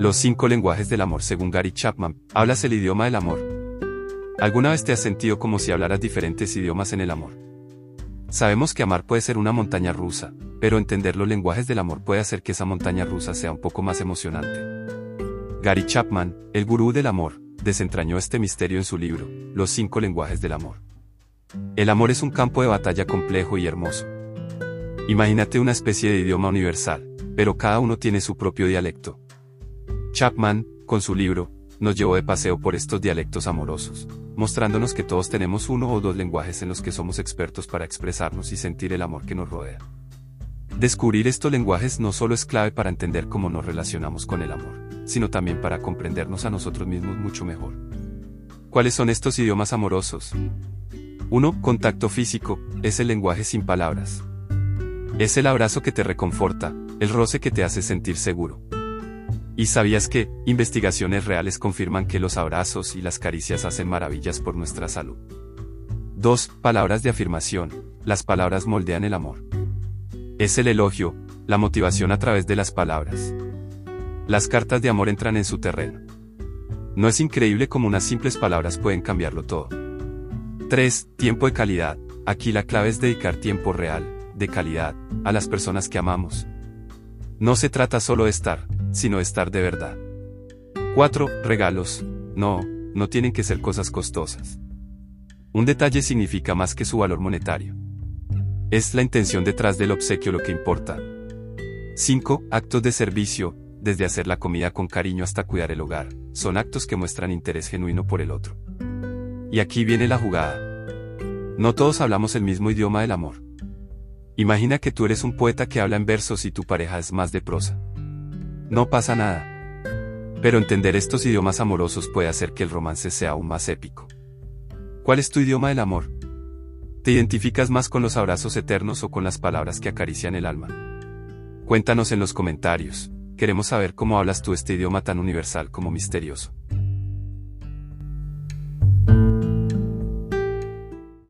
Los cinco lenguajes del amor según Gary Chapman. ¿Hablas el idioma del amor? ¿Alguna vez te has sentido como si hablaras diferentes idiomas en el amor? Sabemos que amar puede ser una montaña rusa, pero entender los lenguajes del amor puede hacer que esa montaña rusa sea un poco más emocionante. Gary Chapman, el gurú del amor, desentrañó este misterio en su libro, Los cinco lenguajes del amor. El amor es un campo de batalla complejo y hermoso. Imagínate una especie de idioma universal, pero cada uno tiene su propio dialecto, Chapman, con su libro, nos llevó de paseo por estos dialectos amorosos, mostrándonos que todos tenemos uno o dos lenguajes en los que somos expertos para expresarnos y sentir el amor que nos rodea. Descubrir estos lenguajes no solo es clave para entender cómo nos relacionamos con el amor, sino también para comprendernos a nosotros mismos mucho mejor. ¿Cuáles son estos idiomas amorosos? 1. Contacto físico, es el lenguaje sin palabras. Es el abrazo que te reconforta, el roce que te hace sentir seguro, ¿Y sabías que, investigaciones reales confirman que los abrazos y las caricias hacen maravillas por nuestra salud? 2. Palabras de afirmación. Las palabras moldean el amor. Es el elogio, la motivación a través de las palabras. Las cartas de amor entran en su terreno. No es increíble cómo unas simples palabras pueden cambiarlo todo. 3. Tiempo de calidad. Aquí la clave es dedicar tiempo real, de calidad, a las personas que amamos. No se trata solo de estar, sino estar de verdad. 4. Regalos. No, no tienen que ser cosas costosas. Un detalle significa más que su valor monetario. Es la intención detrás del obsequio lo que importa. 5. Actos de servicio, desde hacer la comida con cariño hasta cuidar el hogar, son actos que muestran interés genuino por el otro. Y aquí viene la jugada. No todos hablamos el mismo idioma del amor. Imagina que tú eres un poeta que habla en versos y tu pareja es más de prosa. No pasa nada. Pero entender estos idiomas amorosos puede hacer que el romance sea aún más épico. ¿Cuál es tu idioma del amor? ¿Te identificas más con los abrazos eternos o con las palabras que acarician el alma? Cuéntanos en los comentarios, queremos saber cómo hablas tú este idioma tan universal como misterioso.